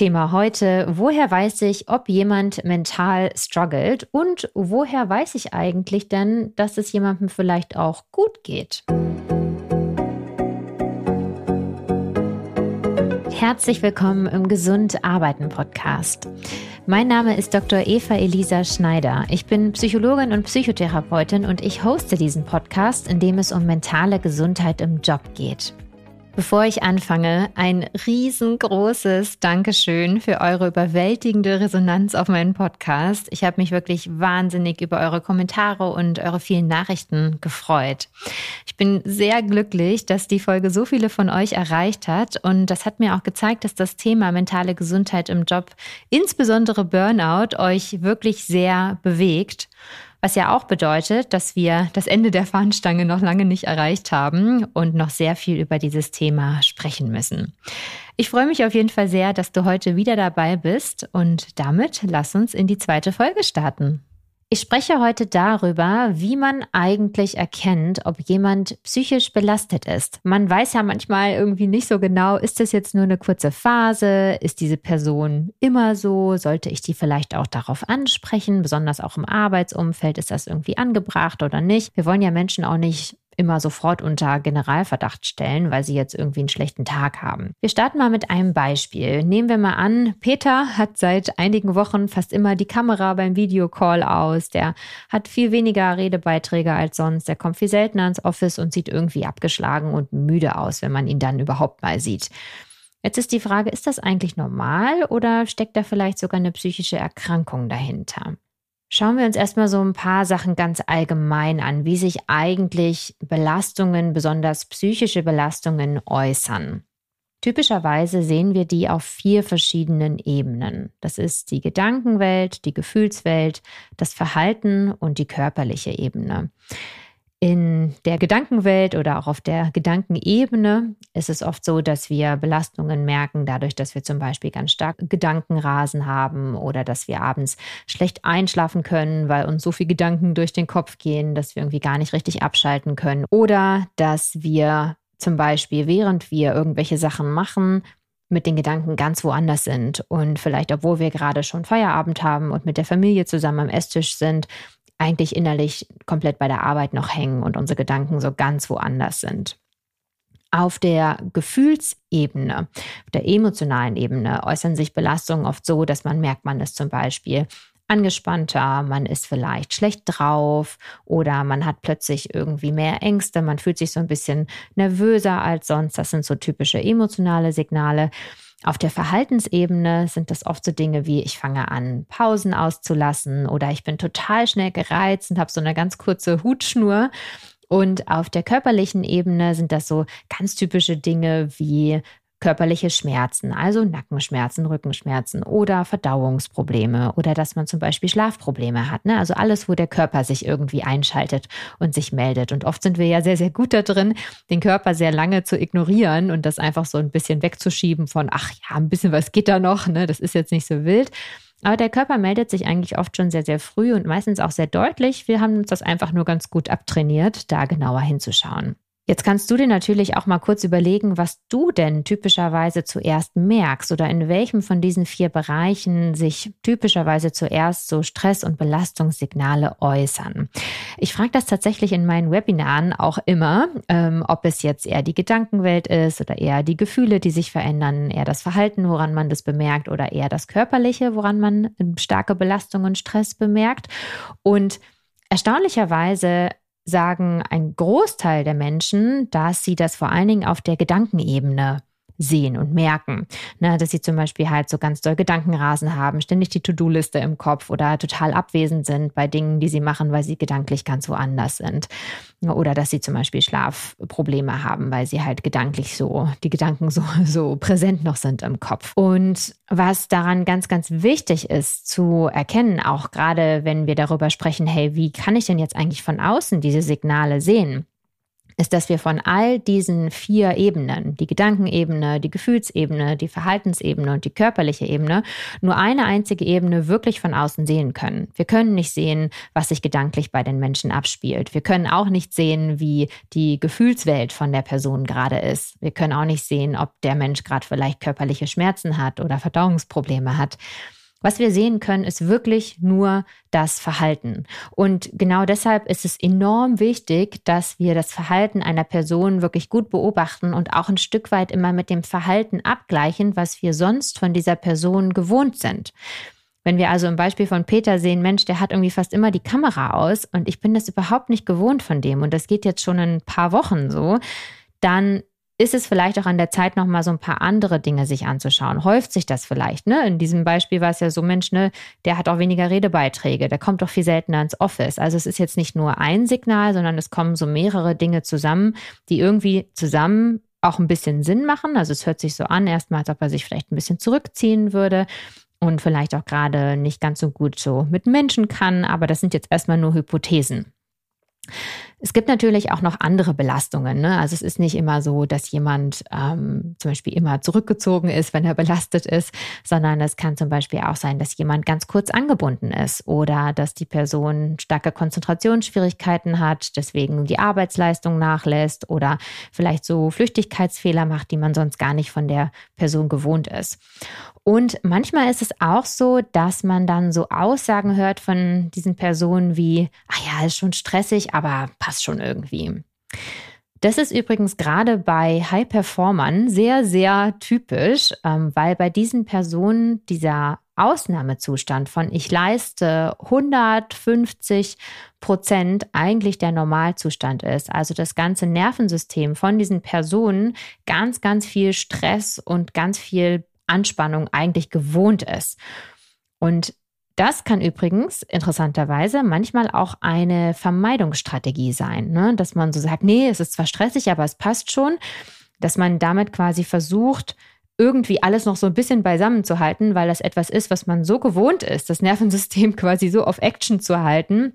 Thema heute, woher weiß ich, ob jemand mental struggelt und woher weiß ich eigentlich denn, dass es jemandem vielleicht auch gut geht? Herzlich willkommen im Gesund Arbeiten Podcast. Mein Name ist Dr. Eva Elisa Schneider. Ich bin Psychologin und Psychotherapeutin und ich hoste diesen Podcast, in dem es um mentale Gesundheit im Job geht. Bevor ich anfange, ein riesengroßes Dankeschön für eure überwältigende Resonanz auf meinen Podcast. Ich habe mich wirklich wahnsinnig über eure Kommentare und eure vielen Nachrichten gefreut. Ich bin sehr glücklich, dass die Folge so viele von euch erreicht hat und das hat mir auch gezeigt, dass das Thema mentale Gesundheit im Job, insbesondere Burnout, euch wirklich sehr bewegt. Was ja auch bedeutet, dass wir das Ende der Fahnenstange noch lange nicht erreicht haben und noch sehr viel über dieses Thema sprechen müssen. Ich freue mich auf jeden Fall sehr, dass du heute wieder dabei bist und damit lass uns in die zweite Folge starten. Ich spreche heute darüber, wie man eigentlich erkennt, ob jemand psychisch belastet ist. Man weiß ja manchmal irgendwie nicht so genau, ist das jetzt nur eine kurze Phase? Ist diese Person immer so? Sollte ich die vielleicht auch darauf ansprechen? Besonders auch im Arbeitsumfeld ist das irgendwie angebracht oder nicht? Wir wollen ja Menschen auch nicht immer sofort unter Generalverdacht stellen, weil sie jetzt irgendwie einen schlechten Tag haben. Wir starten mal mit einem Beispiel. Nehmen wir mal an, Peter hat seit einigen Wochen fast immer die Kamera beim Videocall aus. Der hat viel weniger Redebeiträge als sonst. Der kommt viel seltener ins Office und sieht irgendwie abgeschlagen und müde aus, wenn man ihn dann überhaupt mal sieht. Jetzt ist die Frage, ist das eigentlich normal oder steckt da vielleicht sogar eine psychische Erkrankung dahinter? Schauen wir uns erstmal so ein paar Sachen ganz allgemein an, wie sich eigentlich Belastungen, besonders psychische Belastungen, äußern. Typischerweise sehen wir die auf vier verschiedenen Ebenen. Das ist die Gedankenwelt, die Gefühlswelt, das Verhalten und die körperliche Ebene. In der Gedankenwelt oder auch auf der Gedankenebene ist es oft so, dass wir Belastungen merken, dadurch, dass wir zum Beispiel ganz stark Gedankenrasen haben oder dass wir abends schlecht einschlafen können, weil uns so viele Gedanken durch den Kopf gehen, dass wir irgendwie gar nicht richtig abschalten können. Oder dass wir zum Beispiel, während wir irgendwelche Sachen machen, mit den Gedanken ganz woanders sind und vielleicht, obwohl wir gerade schon Feierabend haben und mit der Familie zusammen am Esstisch sind, eigentlich innerlich komplett bei der Arbeit noch hängen und unsere Gedanken so ganz woanders sind. Auf der Gefühlsebene, auf der emotionalen Ebene äußern sich Belastungen oft so, dass man merkt, man ist zum Beispiel angespannter, man ist vielleicht schlecht drauf oder man hat plötzlich irgendwie mehr Ängste, man fühlt sich so ein bisschen nervöser als sonst. Das sind so typische emotionale Signale. Auf der Verhaltensebene sind das oft so Dinge wie, ich fange an, Pausen auszulassen oder ich bin total schnell gereizt und habe so eine ganz kurze Hutschnur. Und auf der körperlichen Ebene sind das so ganz typische Dinge wie körperliche Schmerzen, also Nackenschmerzen, Rückenschmerzen oder Verdauungsprobleme oder dass man zum Beispiel Schlafprobleme hat. Ne? Also alles, wo der Körper sich irgendwie einschaltet und sich meldet. Und oft sind wir ja sehr, sehr gut da drin, den Körper sehr lange zu ignorieren und das einfach so ein bisschen wegzuschieben von, ach ja, ein bisschen was geht da noch, ne? das ist jetzt nicht so wild. Aber der Körper meldet sich eigentlich oft schon sehr, sehr früh und meistens auch sehr deutlich. Wir haben uns das einfach nur ganz gut abtrainiert, da genauer hinzuschauen. Jetzt kannst du dir natürlich auch mal kurz überlegen, was du denn typischerweise zuerst merkst oder in welchem von diesen vier Bereichen sich typischerweise zuerst so Stress- und Belastungssignale äußern. Ich frage das tatsächlich in meinen Webinaren auch immer, ähm, ob es jetzt eher die Gedankenwelt ist oder eher die Gefühle, die sich verändern, eher das Verhalten, woran man das bemerkt oder eher das Körperliche, woran man starke Belastung und Stress bemerkt. Und Erstaunlicherweise sagen ein Großteil der Menschen, dass sie das vor allen Dingen auf der Gedankenebene sehen und merken. Ne, dass sie zum Beispiel halt so ganz doll Gedankenrasen haben, ständig die To-Do-Liste im Kopf oder total abwesend sind bei Dingen, die sie machen, weil sie gedanklich ganz woanders sind. Oder dass sie zum Beispiel Schlafprobleme haben, weil sie halt gedanklich so, die Gedanken so, so präsent noch sind im Kopf. Und was daran ganz, ganz wichtig ist zu erkennen, auch gerade wenn wir darüber sprechen, hey, wie kann ich denn jetzt eigentlich von außen diese Signale sehen? Ist, dass wir von all diesen vier Ebenen, die Gedankenebene, die Gefühlsebene, die Verhaltensebene und die körperliche Ebene, nur eine einzige Ebene wirklich von außen sehen können. Wir können nicht sehen, was sich gedanklich bei den Menschen abspielt. Wir können auch nicht sehen, wie die Gefühlswelt von der Person gerade ist. Wir können auch nicht sehen, ob der Mensch gerade vielleicht körperliche Schmerzen hat oder Verdauungsprobleme hat. Was wir sehen können, ist wirklich nur das Verhalten. Und genau deshalb ist es enorm wichtig, dass wir das Verhalten einer Person wirklich gut beobachten und auch ein Stück weit immer mit dem Verhalten abgleichen, was wir sonst von dieser Person gewohnt sind. Wenn wir also im Beispiel von Peter sehen, Mensch, der hat irgendwie fast immer die Kamera aus und ich bin das überhaupt nicht gewohnt von dem und das geht jetzt schon ein paar Wochen so, dann ist es vielleicht auch an der Zeit, noch mal so ein paar andere Dinge sich anzuschauen. Häuft sich das vielleicht? Ne? In diesem Beispiel war es ja so, Mensch, ne, der hat auch weniger Redebeiträge, der kommt doch viel seltener ins Office. Also es ist jetzt nicht nur ein Signal, sondern es kommen so mehrere Dinge zusammen, die irgendwie zusammen auch ein bisschen Sinn machen. Also es hört sich so an, erstmal, als ob er sich vielleicht ein bisschen zurückziehen würde und vielleicht auch gerade nicht ganz so gut so mit Menschen kann. Aber das sind jetzt erstmal nur Hypothesen. Es gibt natürlich auch noch andere Belastungen. Ne? Also es ist nicht immer so, dass jemand ähm, zum Beispiel immer zurückgezogen ist, wenn er belastet ist, sondern es kann zum Beispiel auch sein, dass jemand ganz kurz angebunden ist oder dass die Person starke Konzentrationsschwierigkeiten hat, deswegen die Arbeitsleistung nachlässt oder vielleicht so Flüchtigkeitsfehler macht, die man sonst gar nicht von der Person gewohnt ist. Und manchmal ist es auch so, dass man dann so Aussagen hört von diesen Personen wie, ah ja, ist schon stressig, aber passt schon irgendwie. Das ist übrigens gerade bei High-Performern sehr, sehr typisch, ähm, weil bei diesen Personen dieser Ausnahmezustand von ich leiste 150 Prozent eigentlich der Normalzustand ist. Also das ganze Nervensystem von diesen Personen ganz, ganz viel Stress und ganz viel Anspannung eigentlich gewohnt ist. Und das kann übrigens interessanterweise manchmal auch eine Vermeidungsstrategie sein, ne? dass man so sagt, nee, es ist zwar stressig, aber es passt schon, dass man damit quasi versucht, irgendwie alles noch so ein bisschen beisammen zu halten, weil das etwas ist, was man so gewohnt ist, das Nervensystem quasi so auf Action zu halten,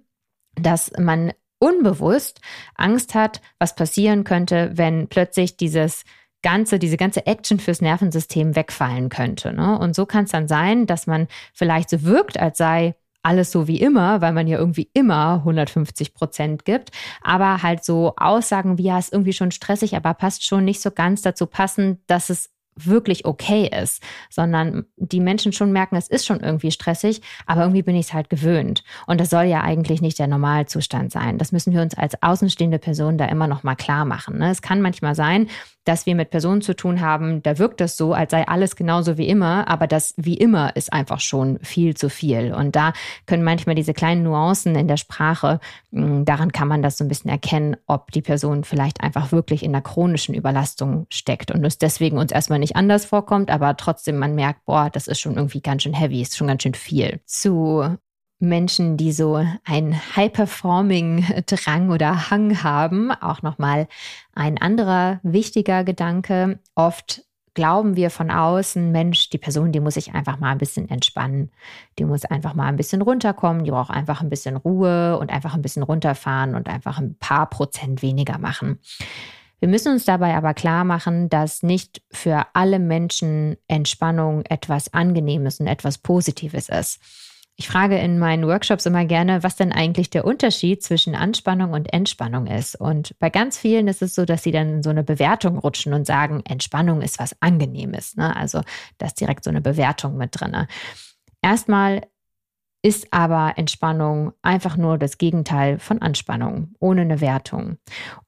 dass man unbewusst Angst hat, was passieren könnte, wenn plötzlich dieses ganze, diese ganze Action fürs Nervensystem wegfallen könnte. Ne? Und so kann es dann sein, dass man vielleicht so wirkt, als sei alles so wie immer, weil man ja irgendwie immer 150 Prozent gibt, aber halt so Aussagen wie, ja, ist irgendwie schon stressig, aber passt schon nicht so ganz dazu passen, dass es wirklich okay ist, sondern die Menschen schon merken, es ist schon irgendwie stressig, aber irgendwie bin ich es halt gewöhnt. Und das soll ja eigentlich nicht der Normalzustand sein. Das müssen wir uns als außenstehende Person da immer noch mal klar machen. Ne? Es kann manchmal sein, dass wir mit Personen zu tun haben, da wirkt das so, als sei alles genauso wie immer, aber das wie immer ist einfach schon viel zu viel. Und da können manchmal diese kleinen Nuancen in der Sprache, hm, daran kann man das so ein bisschen erkennen, ob die Person vielleicht einfach wirklich in einer chronischen Überlastung steckt und es deswegen uns erstmal nicht anders vorkommt, aber trotzdem man merkt, boah, das ist schon irgendwie ganz schön heavy, ist schon ganz schön viel. Zu Menschen, die so ein High-Performing-Drang oder Hang haben, auch nochmal ein anderer wichtiger Gedanke. Oft glauben wir von außen, Mensch, die Person, die muss sich einfach mal ein bisschen entspannen. Die muss einfach mal ein bisschen runterkommen, die braucht einfach ein bisschen Ruhe und einfach ein bisschen runterfahren und einfach ein paar Prozent weniger machen. Wir müssen uns dabei aber klar machen, dass nicht für alle Menschen Entspannung etwas Angenehmes und etwas Positives ist. Ich frage in meinen Workshops immer gerne, was denn eigentlich der Unterschied zwischen Anspannung und Entspannung ist. Und bei ganz vielen ist es so, dass sie dann in so eine Bewertung rutschen und sagen, Entspannung ist was Angenehmes. Ne? Also da ist direkt so eine Bewertung mit drin. Erstmal ist aber Entspannung einfach nur das Gegenteil von Anspannung, ohne eine Wertung.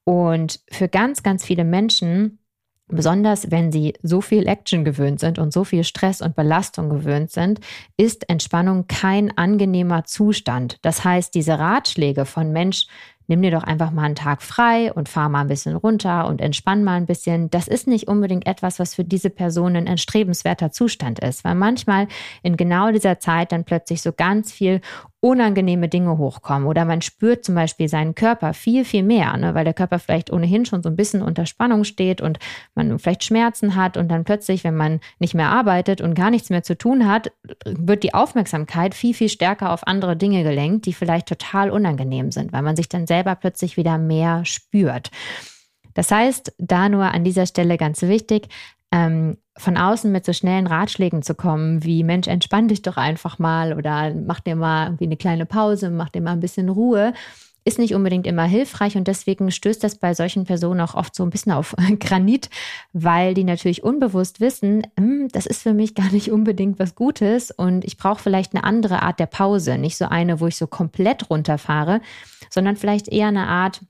Und für ganz, ganz viele Menschen Besonders wenn sie so viel Action gewöhnt sind und so viel Stress und Belastung gewöhnt sind, ist Entspannung kein angenehmer Zustand. Das heißt, diese Ratschläge von Mensch, nimm dir doch einfach mal einen Tag frei und fahr mal ein bisschen runter und entspann mal ein bisschen. Das ist nicht unbedingt etwas, was für diese Person ein erstrebenswerter Zustand ist, weil manchmal in genau dieser Zeit dann plötzlich so ganz viel unangenehme Dinge hochkommen oder man spürt zum Beispiel seinen Körper viel, viel mehr, ne, weil der Körper vielleicht ohnehin schon so ein bisschen unter Spannung steht und man vielleicht Schmerzen hat und dann plötzlich, wenn man nicht mehr arbeitet und gar nichts mehr zu tun hat, wird die Aufmerksamkeit viel, viel stärker auf andere Dinge gelenkt, die vielleicht total unangenehm sind, weil man sich dann selber plötzlich wieder mehr spürt. Das heißt, da nur an dieser Stelle ganz wichtig, ähm, von außen mit so schnellen Ratschlägen zu kommen, wie Mensch, entspann dich doch einfach mal oder mach dir mal irgendwie eine kleine Pause, mach dir mal ein bisschen Ruhe ist nicht unbedingt immer hilfreich und deswegen stößt das bei solchen Personen auch oft so ein bisschen auf Granit, weil die natürlich unbewusst wissen, hm, das ist für mich gar nicht unbedingt was Gutes und ich brauche vielleicht eine andere Art der Pause, nicht so eine, wo ich so komplett runterfahre, sondern vielleicht eher eine Art,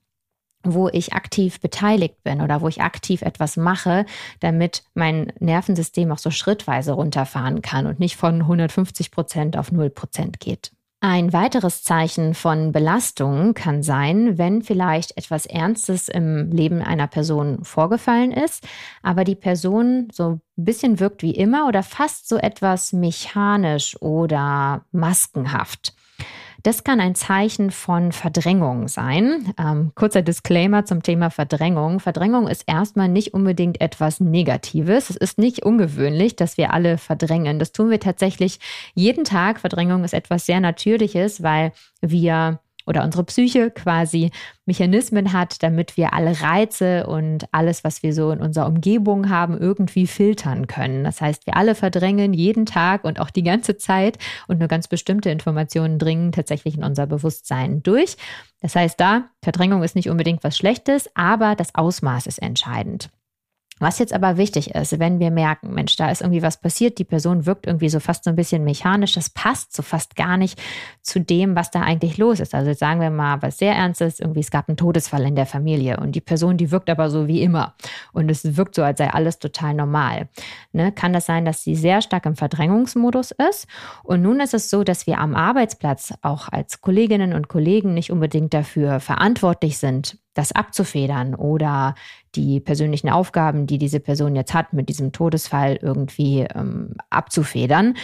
wo ich aktiv beteiligt bin oder wo ich aktiv etwas mache, damit mein Nervensystem auch so schrittweise runterfahren kann und nicht von 150 Prozent auf 0 Prozent geht. Ein weiteres Zeichen von Belastung kann sein, wenn vielleicht etwas Ernstes im Leben einer Person vorgefallen ist, aber die Person so ein bisschen wirkt wie immer oder fast so etwas mechanisch oder maskenhaft. Das kann ein Zeichen von Verdrängung sein. Ähm, kurzer Disclaimer zum Thema Verdrängung. Verdrängung ist erstmal nicht unbedingt etwas Negatives. Es ist nicht ungewöhnlich, dass wir alle verdrängen. Das tun wir tatsächlich jeden Tag. Verdrängung ist etwas sehr Natürliches, weil wir oder unsere Psyche quasi Mechanismen hat, damit wir alle Reize und alles, was wir so in unserer Umgebung haben, irgendwie filtern können. Das heißt, wir alle verdrängen jeden Tag und auch die ganze Zeit und nur ganz bestimmte Informationen dringen tatsächlich in unser Bewusstsein durch. Das heißt, da, Verdrängung ist nicht unbedingt was Schlechtes, aber das Ausmaß ist entscheidend. Was jetzt aber wichtig ist, wenn wir merken, Mensch, da ist irgendwie was passiert, die Person wirkt irgendwie so fast so ein bisschen mechanisch, das passt so fast gar nicht zu dem, was da eigentlich los ist. Also jetzt sagen wir mal was sehr Ernstes, irgendwie es gab einen Todesfall in der Familie und die Person, die wirkt aber so wie immer und es wirkt so, als sei alles total normal. Ne? Kann das sein, dass sie sehr stark im Verdrängungsmodus ist? Und nun ist es so, dass wir am Arbeitsplatz auch als Kolleginnen und Kollegen nicht unbedingt dafür verantwortlich sind, das abzufedern oder die persönlichen Aufgaben, die diese Person jetzt hat, mit diesem Todesfall irgendwie ähm, abzufedern.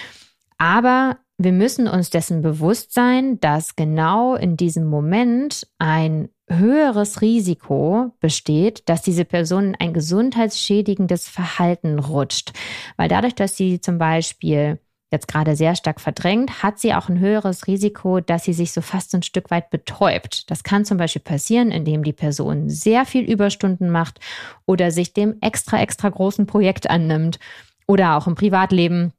Aber wir müssen uns dessen bewusst sein, dass genau in diesem Moment ein höheres Risiko besteht, dass diese Person in ein gesundheitsschädigendes Verhalten rutscht. Weil dadurch, dass sie zum Beispiel jetzt gerade sehr stark verdrängt, hat sie auch ein höheres Risiko, dass sie sich so fast ein Stück weit betäubt. Das kann zum Beispiel passieren, indem die Person sehr viel Überstunden macht oder sich dem extra, extra großen Projekt annimmt oder auch im Privatleben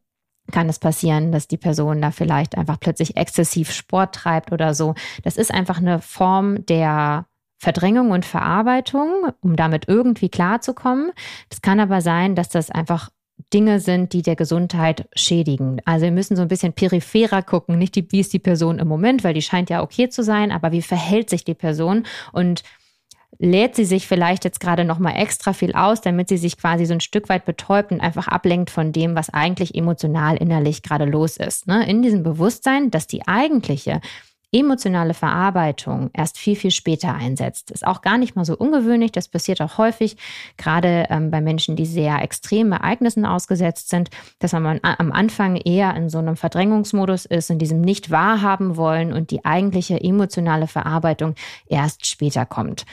kann es passieren, dass die Person da vielleicht einfach plötzlich exzessiv Sport treibt oder so. Das ist einfach eine Form der Verdrängung und Verarbeitung, um damit irgendwie klarzukommen. Das kann aber sein, dass das einfach Dinge sind, die der Gesundheit schädigen. Also wir müssen so ein bisschen peripherer gucken, nicht die, wie ist die Person im Moment, weil die scheint ja okay zu sein, aber wie verhält sich die Person und lädt sie sich vielleicht jetzt gerade noch mal extra viel aus, damit sie sich quasi so ein Stück weit betäubt und einfach ablenkt von dem, was eigentlich emotional innerlich gerade los ist. Ne? In diesem Bewusstsein, dass die eigentliche emotionale Verarbeitung erst viel, viel später einsetzt. Ist auch gar nicht mal so ungewöhnlich. Das passiert auch häufig, gerade ähm, bei Menschen, die sehr extremen Ereignissen ausgesetzt sind, dass man am Anfang eher in so einem Verdrängungsmodus ist, in diesem nicht wahrhaben wollen und die eigentliche emotionale Verarbeitung erst später kommt.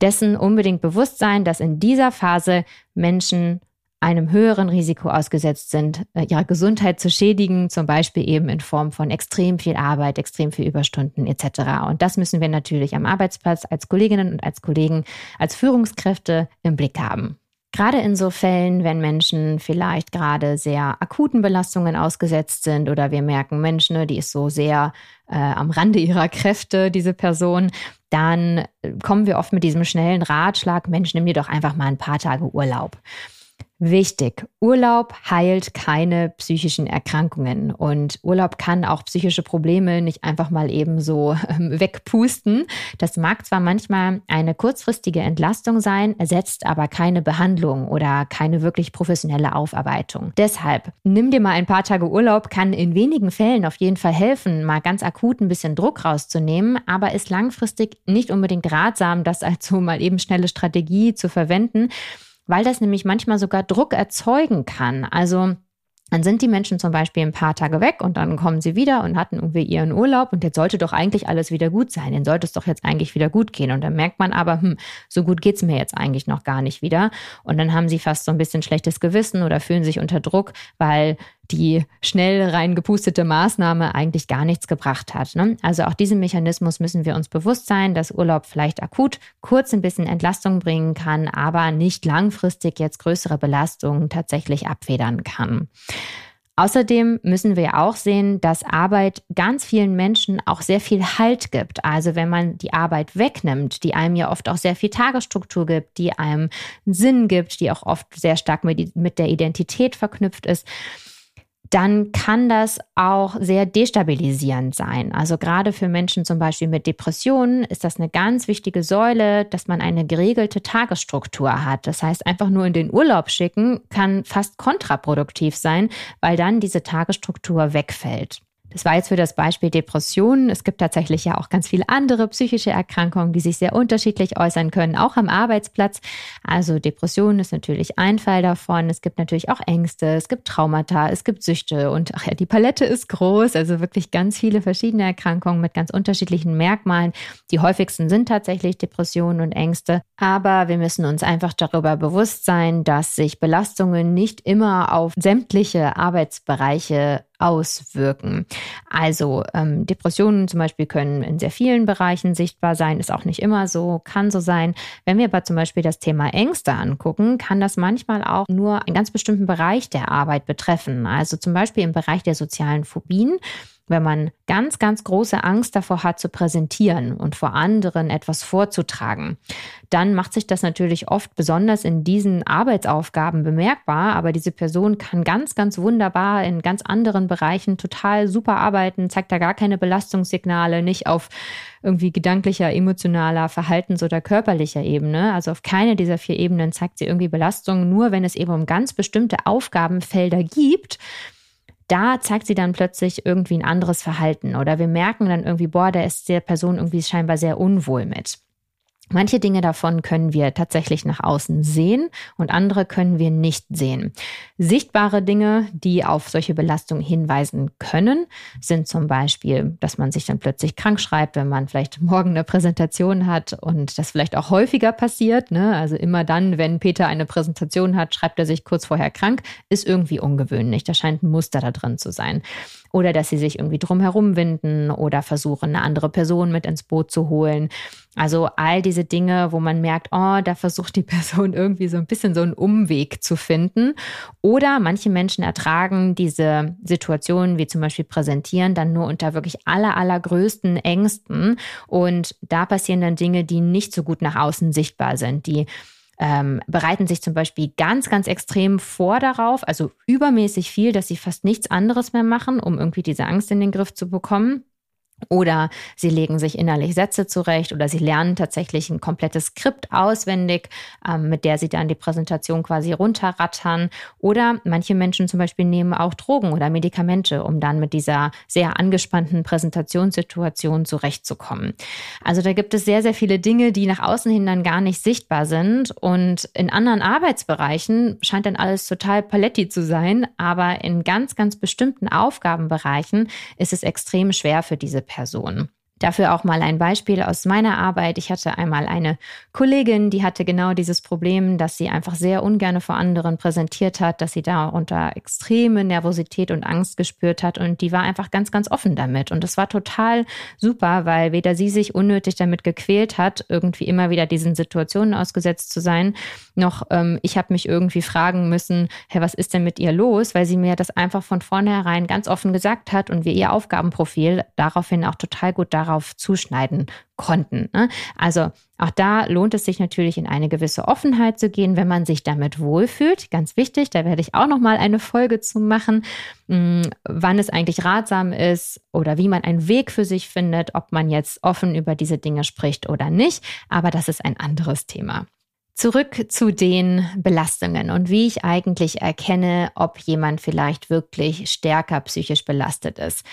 Dessen unbedingt bewusst sein, dass in dieser Phase Menschen einem höheren Risiko ausgesetzt sind, äh, ihre Gesundheit zu schädigen, zum Beispiel eben in Form von extrem viel Arbeit, extrem viel Überstunden etc. Und das müssen wir natürlich am Arbeitsplatz als Kolleginnen und als Kollegen, als Führungskräfte im Blick haben. Gerade in so Fällen, wenn Menschen vielleicht gerade sehr akuten Belastungen ausgesetzt sind oder wir merken, Mensch, ne, die ist so sehr äh, am Rande ihrer Kräfte, diese Person, dann äh, kommen wir oft mit diesem schnellen Ratschlag, Mensch, nimm dir doch einfach mal ein paar Tage Urlaub. Wichtig, Urlaub heilt keine psychischen Erkrankungen und Urlaub kann auch psychische Probleme nicht einfach mal eben so ähm, wegpusten. Das mag zwar manchmal eine kurzfristige Entlastung sein, ersetzt aber keine Behandlung oder keine wirklich professionelle Aufarbeitung. Deshalb, nimm dir mal ein paar Tage Urlaub, kann in wenigen Fällen auf jeden Fall helfen, mal ganz akut ein bisschen Druck rauszunehmen, aber ist langfristig nicht unbedingt ratsam, das als so mal eben schnelle Strategie zu verwenden weil das nämlich manchmal sogar Druck erzeugen kann. Also dann sind die Menschen zum Beispiel ein paar Tage weg und dann kommen sie wieder und hatten irgendwie ihren Urlaub und jetzt sollte doch eigentlich alles wieder gut sein. Denen sollte es doch jetzt eigentlich wieder gut gehen. Und dann merkt man aber, hm, so gut geht's mir jetzt eigentlich noch gar nicht wieder. Und dann haben sie fast so ein bisschen schlechtes Gewissen oder fühlen sich unter Druck, weil die schnell reingepustete Maßnahme eigentlich gar nichts gebracht hat. Ne? Also auch diesem Mechanismus müssen wir uns bewusst sein, dass Urlaub vielleicht akut kurz ein bisschen Entlastung bringen kann, aber nicht langfristig jetzt größere Belastungen tatsächlich abfedern kann. Außerdem müssen wir auch sehen, dass Arbeit ganz vielen Menschen auch sehr viel Halt gibt. Also wenn man die Arbeit wegnimmt, die einem ja oft auch sehr viel Tagesstruktur gibt, die einem Sinn gibt, die auch oft sehr stark mit, mit der Identität verknüpft ist, dann kann das auch sehr destabilisierend sein. Also gerade für Menschen zum Beispiel mit Depressionen ist das eine ganz wichtige Säule, dass man eine geregelte Tagesstruktur hat. Das heißt, einfach nur in den Urlaub schicken kann fast kontraproduktiv sein, weil dann diese Tagesstruktur wegfällt. Das war jetzt für das Beispiel Depressionen. Es gibt tatsächlich ja auch ganz viele andere psychische Erkrankungen, die sich sehr unterschiedlich äußern können, auch am Arbeitsplatz. Also Depressionen ist natürlich ein Fall davon. Es gibt natürlich auch Ängste, es gibt Traumata, es gibt Süchte und ach ja, die Palette ist groß. Also wirklich ganz viele verschiedene Erkrankungen mit ganz unterschiedlichen Merkmalen. Die häufigsten sind tatsächlich Depressionen und Ängste. Aber wir müssen uns einfach darüber bewusst sein, dass sich Belastungen nicht immer auf sämtliche Arbeitsbereiche auswirken. Also ähm, Depressionen zum Beispiel können in sehr vielen Bereichen sichtbar sein, ist auch nicht immer so, kann so sein. Wenn wir aber zum Beispiel das Thema Ängste angucken, kann das manchmal auch nur einen ganz bestimmten Bereich der Arbeit betreffen. Also zum Beispiel im Bereich der sozialen Phobien wenn man ganz, ganz große Angst davor hat zu präsentieren und vor anderen etwas vorzutragen, dann macht sich das natürlich oft besonders in diesen Arbeitsaufgaben bemerkbar. Aber diese Person kann ganz, ganz wunderbar in ganz anderen Bereichen total super arbeiten, zeigt da gar keine Belastungssignale, nicht auf irgendwie gedanklicher, emotionaler, verhaltens- oder körperlicher Ebene. Also auf keine dieser vier Ebenen zeigt sie irgendwie Belastung, nur wenn es eben um ganz bestimmte Aufgabenfelder gibt, da zeigt sie dann plötzlich irgendwie ein anderes Verhalten oder wir merken dann irgendwie, boah, da ist der Person irgendwie scheinbar sehr unwohl mit. Manche Dinge davon können wir tatsächlich nach außen sehen und andere können wir nicht sehen. Sichtbare Dinge, die auf solche Belastungen hinweisen können, sind zum Beispiel, dass man sich dann plötzlich krank schreibt, wenn man vielleicht morgen eine Präsentation hat und das vielleicht auch häufiger passiert. Ne? Also immer dann, wenn Peter eine Präsentation hat, schreibt er sich kurz vorher krank, ist irgendwie ungewöhnlich. Da scheint ein Muster da drin zu sein oder dass sie sich irgendwie drumherum winden oder versuchen, eine andere Person mit ins Boot zu holen. Also all diese Dinge, wo man merkt, oh, da versucht die Person irgendwie so ein bisschen so einen Umweg zu finden. Oder manche Menschen ertragen diese Situationen, wie zum Beispiel präsentieren, dann nur unter wirklich aller, allergrößten Ängsten. Und da passieren dann Dinge, die nicht so gut nach außen sichtbar sind, die ähm, bereiten sich zum Beispiel ganz, ganz extrem vor darauf, also übermäßig viel, dass sie fast nichts anderes mehr machen, um irgendwie diese Angst in den Griff zu bekommen. Oder sie legen sich innerlich Sätze zurecht oder sie lernen tatsächlich ein komplettes Skript auswendig, ähm, mit der sie dann die Präsentation quasi runterrattern. Oder manche Menschen zum Beispiel nehmen auch Drogen oder Medikamente, um dann mit dieser sehr angespannten Präsentationssituation zurechtzukommen. Also da gibt es sehr, sehr viele Dinge, die nach außen hin dann gar nicht sichtbar sind. Und in anderen Arbeitsbereichen scheint dann alles total paletti zu sein. Aber in ganz, ganz bestimmten Aufgabenbereichen ist es extrem schwer für diese Person. Dafür auch mal ein Beispiel aus meiner Arbeit. Ich hatte einmal eine Kollegin, die hatte genau dieses Problem, dass sie einfach sehr ungern vor anderen präsentiert hat, dass sie darunter extreme Nervosität und Angst gespürt hat und die war einfach ganz, ganz offen damit. Und das war total super, weil weder sie sich unnötig damit gequält hat, irgendwie immer wieder diesen Situationen ausgesetzt zu sein, noch ähm, ich habe mich irgendwie fragen müssen, hey, was ist denn mit ihr los? Weil sie mir das einfach von vornherein ganz offen gesagt hat und wir ihr Aufgabenprofil daraufhin auch total gut darauf darauf zuschneiden konnten. Ne? Also auch da lohnt es sich natürlich in eine gewisse Offenheit zu gehen, wenn man sich damit wohlfühlt. Ganz wichtig, da werde ich auch noch mal eine Folge zu machen, mm, wann es eigentlich ratsam ist oder wie man einen Weg für sich findet, ob man jetzt offen über diese Dinge spricht oder nicht. Aber das ist ein anderes Thema. Zurück zu den Belastungen und wie ich eigentlich erkenne, ob jemand vielleicht wirklich stärker psychisch belastet ist.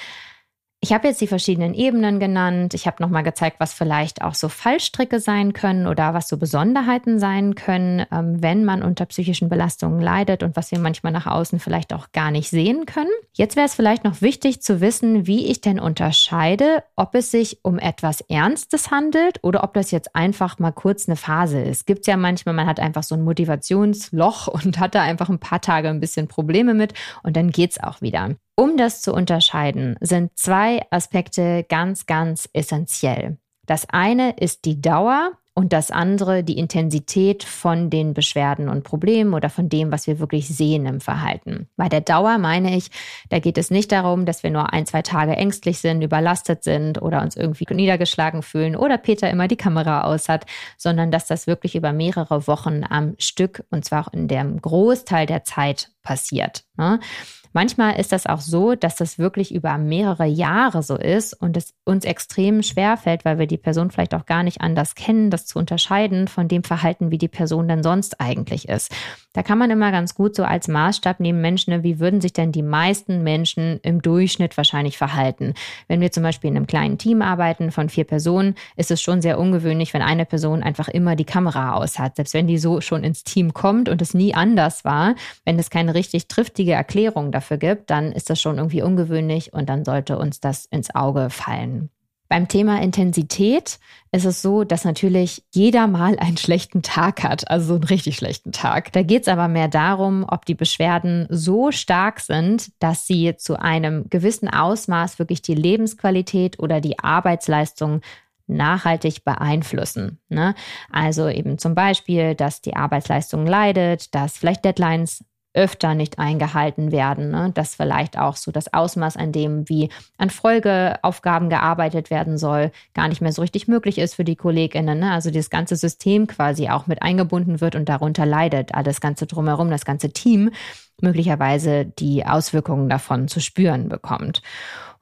Ich habe jetzt die verschiedenen Ebenen genannt. Ich habe nochmal gezeigt, was vielleicht auch so Fallstricke sein können oder was so Besonderheiten sein können, ähm, wenn man unter psychischen Belastungen leidet und was wir manchmal nach außen vielleicht auch gar nicht sehen können. Jetzt wäre es vielleicht noch wichtig zu wissen, wie ich denn unterscheide, ob es sich um etwas Ernstes handelt oder ob das jetzt einfach mal kurz eine Phase ist. Es gibt ja manchmal, man hat einfach so ein Motivationsloch und hat da einfach ein paar Tage ein bisschen Probleme mit und dann geht es auch wieder. Um das zu unterscheiden, sind zwei Aspekte ganz, ganz essentiell. Das eine ist die Dauer und das andere die Intensität von den Beschwerden und Problemen oder von dem, was wir wirklich sehen im Verhalten. Bei der Dauer meine ich, da geht es nicht darum, dass wir nur ein, zwei Tage ängstlich sind, überlastet sind oder uns irgendwie niedergeschlagen fühlen oder Peter immer die Kamera aus hat, sondern dass das wirklich über mehrere Wochen am Stück und zwar auch in dem Großteil der Zeit passiert. Manchmal ist das auch so, dass das wirklich über mehrere Jahre so ist und es uns extrem schwer fällt, weil wir die Person vielleicht auch gar nicht anders kennen, das zu unterscheiden von dem Verhalten, wie die Person dann sonst eigentlich ist. Da kann man immer ganz gut so als Maßstab nehmen, Menschen, ne, wie würden sich denn die meisten Menschen im Durchschnitt wahrscheinlich verhalten? Wenn wir zum Beispiel in einem kleinen Team arbeiten von vier Personen, ist es schon sehr ungewöhnlich, wenn eine Person einfach immer die Kamera aus hat. Selbst wenn die so schon ins Team kommt und es nie anders war, wenn es keine richtig triftige Erklärung dafür gibt, dann ist das schon irgendwie ungewöhnlich und dann sollte uns das ins Auge fallen. Beim Thema Intensität ist es so, dass natürlich jeder mal einen schlechten Tag hat, also so einen richtig schlechten Tag. Da geht es aber mehr darum, ob die Beschwerden so stark sind, dass sie zu einem gewissen Ausmaß wirklich die Lebensqualität oder die Arbeitsleistung nachhaltig beeinflussen. Ne? Also eben zum Beispiel, dass die Arbeitsleistung leidet, dass vielleicht Deadlines öfter nicht eingehalten werden. Ne? Dass vielleicht auch so das Ausmaß, an dem wie an Folgeaufgaben gearbeitet werden soll, gar nicht mehr so richtig möglich ist für die KollegInnen. Ne? Also das ganze System quasi auch mit eingebunden wird und darunter leidet, das ganze drumherum, das ganze Team möglicherweise die Auswirkungen davon zu spüren bekommt.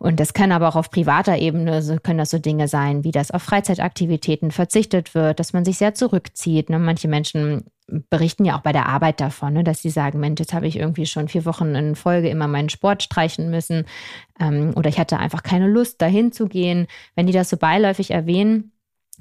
Und das kann aber auch auf privater Ebene, so können das so Dinge sein, wie dass auf Freizeitaktivitäten verzichtet wird, dass man sich sehr zurückzieht. Ne? Manche Menschen berichten ja auch bei der Arbeit davon, ne, dass sie sagen, Mensch, jetzt habe ich irgendwie schon vier Wochen in Folge immer meinen Sport streichen müssen ähm, oder ich hatte einfach keine Lust, dahin zu gehen. Wenn die das so beiläufig erwähnen,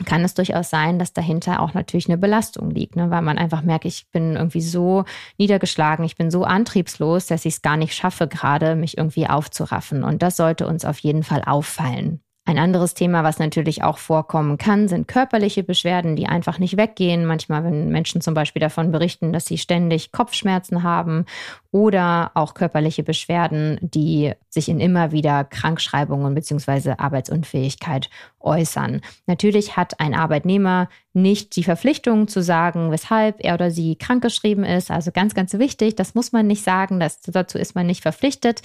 kann es durchaus sein, dass dahinter auch natürlich eine Belastung liegt, ne? weil man einfach merkt, ich bin irgendwie so niedergeschlagen, ich bin so antriebslos, dass ich es gar nicht schaffe, gerade mich irgendwie aufzuraffen. Und das sollte uns auf jeden Fall auffallen. Ein anderes Thema, was natürlich auch vorkommen kann, sind körperliche Beschwerden, die einfach nicht weggehen. Manchmal, wenn Menschen zum Beispiel davon berichten, dass sie ständig Kopfschmerzen haben oder auch körperliche Beschwerden, die sich in immer wieder Krankschreibungen bzw. Arbeitsunfähigkeit äußern. Natürlich hat ein Arbeitnehmer nicht die Verpflichtung zu sagen, weshalb er oder sie krankgeschrieben ist. Also ganz, ganz wichtig, das muss man nicht sagen, das, dazu ist man nicht verpflichtet.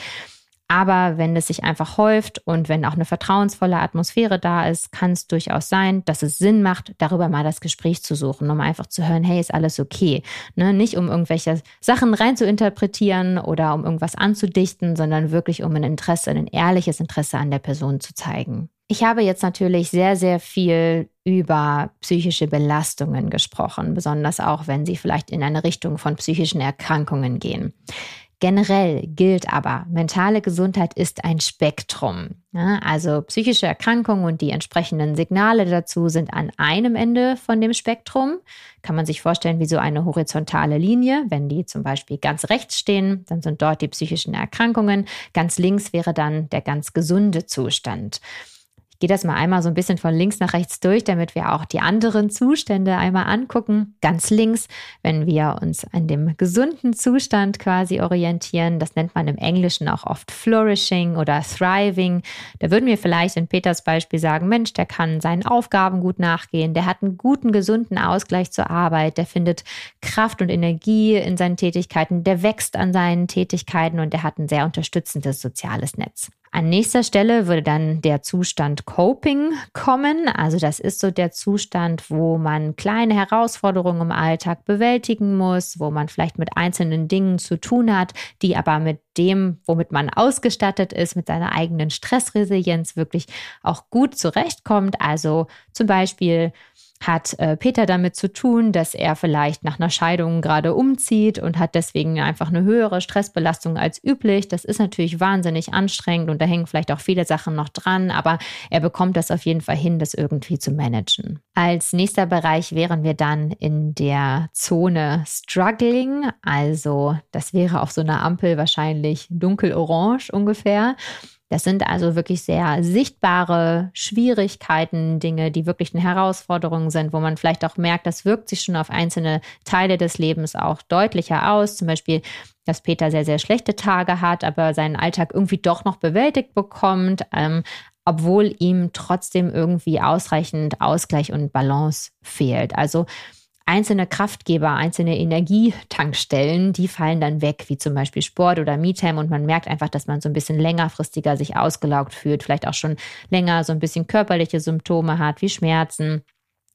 Aber wenn es sich einfach häuft und wenn auch eine vertrauensvolle Atmosphäre da ist, kann es durchaus sein, dass es Sinn macht, darüber mal das Gespräch zu suchen, um einfach zu hören, hey, ist alles okay. Ne? Nicht um irgendwelche Sachen rein zu interpretieren oder um irgendwas anzudichten, sondern wirklich um ein Interesse, ein ehrliches Interesse an der Person zu zeigen. Ich habe jetzt natürlich sehr, sehr viel über psychische Belastungen gesprochen, besonders auch wenn sie vielleicht in eine Richtung von psychischen Erkrankungen gehen. Generell gilt aber, mentale Gesundheit ist ein Spektrum. Ja, also psychische Erkrankungen und die entsprechenden Signale dazu sind an einem Ende von dem Spektrum. Kann man sich vorstellen wie so eine horizontale Linie. Wenn die zum Beispiel ganz rechts stehen, dann sind dort die psychischen Erkrankungen. Ganz links wäre dann der ganz gesunde Zustand. Gehe das mal einmal so ein bisschen von links nach rechts durch, damit wir auch die anderen Zustände einmal angucken. Ganz links, wenn wir uns an dem gesunden Zustand quasi orientieren, das nennt man im Englischen auch oft flourishing oder thriving. Da würden wir vielleicht in Peters Beispiel sagen, Mensch, der kann seinen Aufgaben gut nachgehen, der hat einen guten, gesunden Ausgleich zur Arbeit, der findet Kraft und Energie in seinen Tätigkeiten, der wächst an seinen Tätigkeiten und der hat ein sehr unterstützendes soziales Netz. An nächster Stelle würde dann der Zustand Coping kommen. Also das ist so der Zustand, wo man kleine Herausforderungen im Alltag bewältigen muss, wo man vielleicht mit einzelnen Dingen zu tun hat, die aber mit dem, womit man ausgestattet ist, mit seiner eigenen Stressresilienz wirklich auch gut zurechtkommt. Also zum Beispiel hat äh, Peter damit zu tun, dass er vielleicht nach einer Scheidung gerade umzieht und hat deswegen einfach eine höhere Stressbelastung als üblich. Das ist natürlich wahnsinnig anstrengend und da hängen vielleicht auch viele Sachen noch dran, aber er bekommt das auf jeden Fall hin, das irgendwie zu managen. Als nächster Bereich wären wir dann in der Zone Struggling, also das wäre auf so einer Ampel wahrscheinlich dunkelorange ungefähr. Das sind also wirklich sehr sichtbare Schwierigkeiten, Dinge, die wirklich eine Herausforderung sind, wo man vielleicht auch merkt, das wirkt sich schon auf einzelne Teile des Lebens auch deutlicher aus. Zum Beispiel, dass Peter sehr, sehr schlechte Tage hat, aber seinen Alltag irgendwie doch noch bewältigt bekommt, ähm, obwohl ihm trotzdem irgendwie ausreichend Ausgleich und Balance fehlt. Also einzelne Kraftgeber, einzelne Energietankstellen, die fallen dann weg, wie zum Beispiel Sport oder MeTime. Und man merkt einfach, dass man so ein bisschen längerfristiger sich ausgelaugt fühlt, vielleicht auch schon länger so ein bisschen körperliche Symptome hat, wie Schmerzen.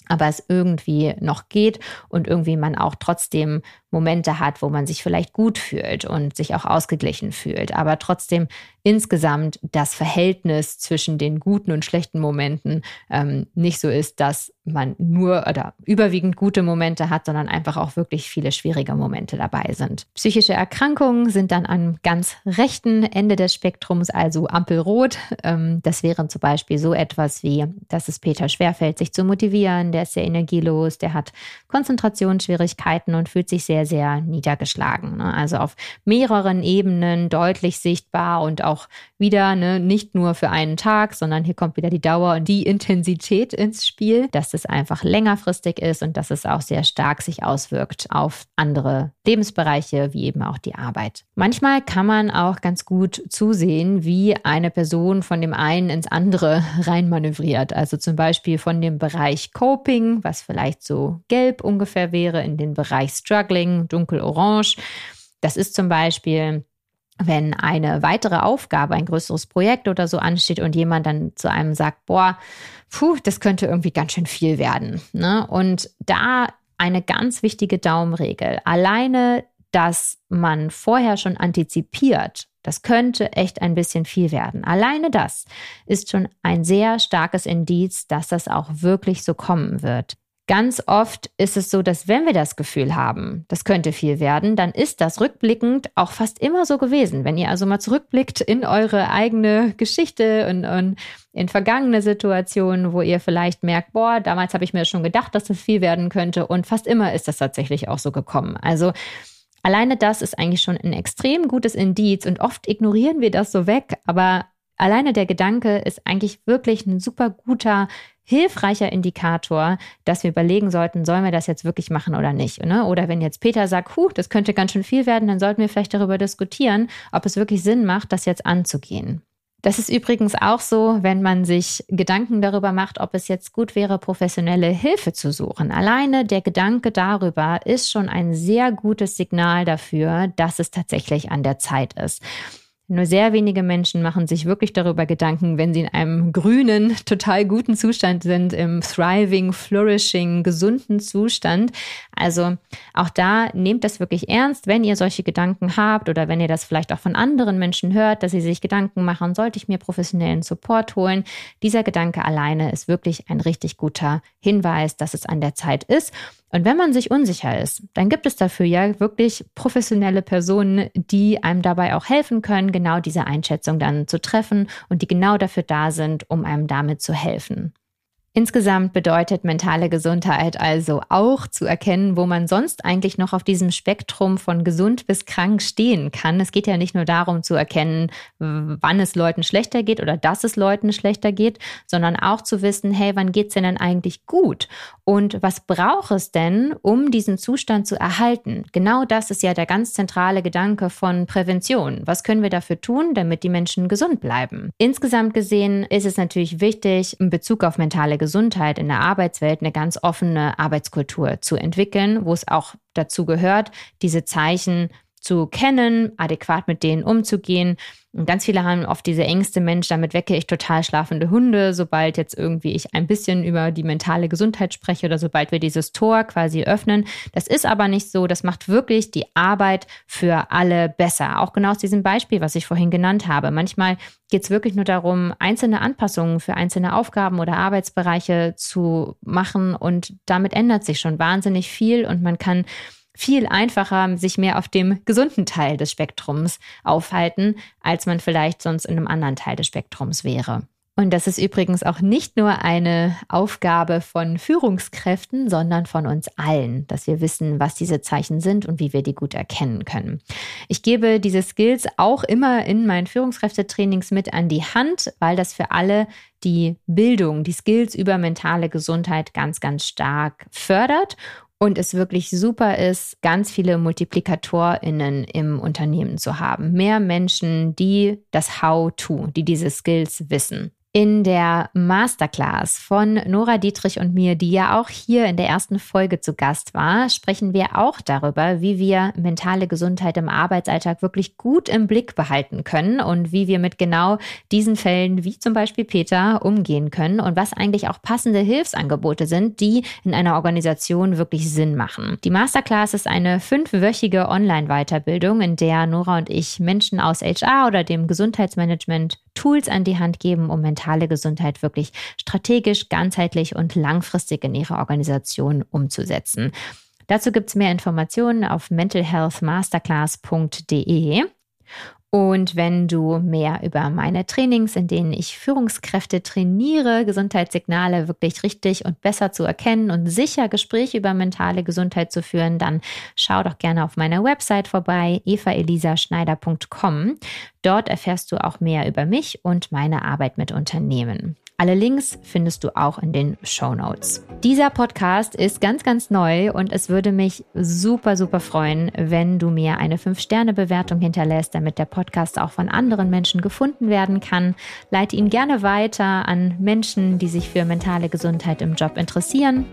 Aber es irgendwie noch geht und irgendwie man auch trotzdem Momente hat, wo man sich vielleicht gut fühlt und sich auch ausgeglichen fühlt, aber trotzdem insgesamt das Verhältnis zwischen den guten und schlechten Momenten ähm, nicht so ist, dass man nur oder überwiegend gute Momente hat, sondern einfach auch wirklich viele schwierige Momente dabei sind. Psychische Erkrankungen sind dann am ganz rechten Ende des Spektrums, also Ampelrot. Ähm, das wären zum Beispiel so etwas wie, dass es Peter schwerfällt, sich zu motivieren, der ist sehr energielos, der hat Konzentrationsschwierigkeiten und fühlt sich sehr, sehr niedergeschlagen. Ne? Also auf mehreren Ebenen deutlich sichtbar und auch wieder ne, nicht nur für einen Tag, sondern hier kommt wieder die Dauer und die Intensität ins Spiel. Das dass es einfach längerfristig ist und dass es auch sehr stark sich auswirkt auf andere Lebensbereiche, wie eben auch die Arbeit. Manchmal kann man auch ganz gut zusehen, wie eine Person von dem einen ins andere reinmanövriert. Also zum Beispiel von dem Bereich Coping, was vielleicht so gelb ungefähr wäre, in den Bereich Struggling, dunkelorange. Das ist zum Beispiel wenn eine weitere Aufgabe, ein größeres Projekt oder so ansteht und jemand dann zu einem sagt, boah, puh, das könnte irgendwie ganz schön viel werden. Ne? Und da eine ganz wichtige Daumenregel. Alleine, dass man vorher schon antizipiert, das könnte echt ein bisschen viel werden. Alleine das ist schon ein sehr starkes Indiz, dass das auch wirklich so kommen wird. Ganz oft ist es so, dass wenn wir das Gefühl haben, das könnte viel werden, dann ist das rückblickend auch fast immer so gewesen. Wenn ihr also mal zurückblickt in eure eigene Geschichte und, und in vergangene Situationen, wo ihr vielleicht merkt, boah, damals habe ich mir schon gedacht, dass das viel werden könnte und fast immer ist das tatsächlich auch so gekommen. Also alleine das ist eigentlich schon ein extrem gutes Indiz und oft ignorieren wir das so weg, aber alleine der Gedanke ist eigentlich wirklich ein super guter hilfreicher Indikator, dass wir überlegen sollten, sollen wir das jetzt wirklich machen oder nicht. Ne? Oder wenn jetzt Peter sagt, huh, das könnte ganz schön viel werden, dann sollten wir vielleicht darüber diskutieren, ob es wirklich Sinn macht, das jetzt anzugehen. Das ist übrigens auch so, wenn man sich Gedanken darüber macht, ob es jetzt gut wäre, professionelle Hilfe zu suchen. Alleine der Gedanke darüber ist schon ein sehr gutes Signal dafür, dass es tatsächlich an der Zeit ist. Nur sehr wenige Menschen machen sich wirklich darüber Gedanken, wenn sie in einem grünen, total guten Zustand sind, im thriving, flourishing, gesunden Zustand. Also auch da nehmt das wirklich ernst, wenn ihr solche Gedanken habt oder wenn ihr das vielleicht auch von anderen Menschen hört, dass sie sich Gedanken machen, sollte ich mir professionellen Support holen. Dieser Gedanke alleine ist wirklich ein richtig guter Hinweis, dass es an der Zeit ist. Und wenn man sich unsicher ist, dann gibt es dafür ja wirklich professionelle Personen, die einem dabei auch helfen können, genau diese Einschätzung dann zu treffen und die genau dafür da sind, um einem damit zu helfen. Insgesamt bedeutet mentale Gesundheit also auch zu erkennen, wo man sonst eigentlich noch auf diesem Spektrum von gesund bis krank stehen kann. Es geht ja nicht nur darum zu erkennen, wann es Leuten schlechter geht oder dass es Leuten schlechter geht, sondern auch zu wissen, hey, wann geht's denn eigentlich gut? Und was braucht es denn, um diesen Zustand zu erhalten? Genau das ist ja der ganz zentrale Gedanke von Prävention. Was können wir dafür tun, damit die Menschen gesund bleiben? Insgesamt gesehen ist es natürlich wichtig, in Bezug auf mentale Gesundheit in der Arbeitswelt eine ganz offene Arbeitskultur zu entwickeln, wo es auch dazu gehört, diese Zeichen zu kennen, adäquat mit denen umzugehen. Und ganz viele haben oft diese Ängste, Mensch, damit wecke ich total schlafende Hunde, sobald jetzt irgendwie ich ein bisschen über die mentale Gesundheit spreche oder sobald wir dieses Tor quasi öffnen. Das ist aber nicht so. Das macht wirklich die Arbeit für alle besser. Auch genau aus diesem Beispiel, was ich vorhin genannt habe. Manchmal geht es wirklich nur darum, einzelne Anpassungen für einzelne Aufgaben oder Arbeitsbereiche zu machen und damit ändert sich schon wahnsinnig viel und man kann viel einfacher sich mehr auf dem gesunden Teil des Spektrums aufhalten, als man vielleicht sonst in einem anderen Teil des Spektrums wäre. Und das ist übrigens auch nicht nur eine Aufgabe von Führungskräften, sondern von uns allen, dass wir wissen, was diese Zeichen sind und wie wir die gut erkennen können. Ich gebe diese Skills auch immer in meinen Führungskräftetrainings mit an die Hand, weil das für alle die Bildung, die Skills über mentale Gesundheit ganz, ganz stark fördert und es wirklich super ist, ganz viele MultiplikatorInnen im Unternehmen zu haben. Mehr Menschen, die das How-to, die diese Skills wissen. In der Masterclass von Nora Dietrich und mir, die ja auch hier in der ersten Folge zu Gast war, sprechen wir auch darüber, wie wir mentale Gesundheit im Arbeitsalltag wirklich gut im Blick behalten können und wie wir mit genau diesen Fällen, wie zum Beispiel Peter, umgehen können und was eigentlich auch passende Hilfsangebote sind, die in einer Organisation wirklich Sinn machen. Die Masterclass ist eine fünfwöchige Online-Weiterbildung, in der Nora und ich Menschen aus HR oder dem Gesundheitsmanagement Tools an die Hand geben, um mentale Gesundheit wirklich strategisch, ganzheitlich und langfristig in ihrer Organisation umzusetzen. Dazu gibt es mehr Informationen auf mentalhealthmasterclass.de. Und wenn du mehr über meine Trainings, in denen ich Führungskräfte trainiere, Gesundheitssignale wirklich richtig und besser zu erkennen und sicher Gespräche über mentale Gesundheit zu führen, dann schau doch gerne auf meiner Website vorbei, evaelisaschneider.com. Dort erfährst du auch mehr über mich und meine Arbeit mit Unternehmen. Alle Links findest du auch in den Show Notes. Dieser Podcast ist ganz, ganz neu und es würde mich super, super freuen, wenn du mir eine 5-Sterne-Bewertung hinterlässt, damit der Podcast auch von anderen Menschen gefunden werden kann. Leite ihn gerne weiter an Menschen, die sich für mentale Gesundheit im Job interessieren.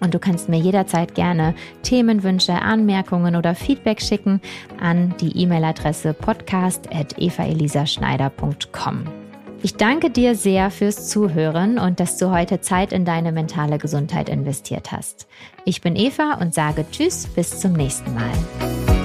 Und du kannst mir jederzeit gerne Themenwünsche, Anmerkungen oder Feedback schicken an die E-Mail-Adresse podcast.evaelisaschneider.com. Ich danke dir sehr fürs Zuhören und dass du heute Zeit in deine mentale Gesundheit investiert hast. Ich bin Eva und sage Tschüss, bis zum nächsten Mal.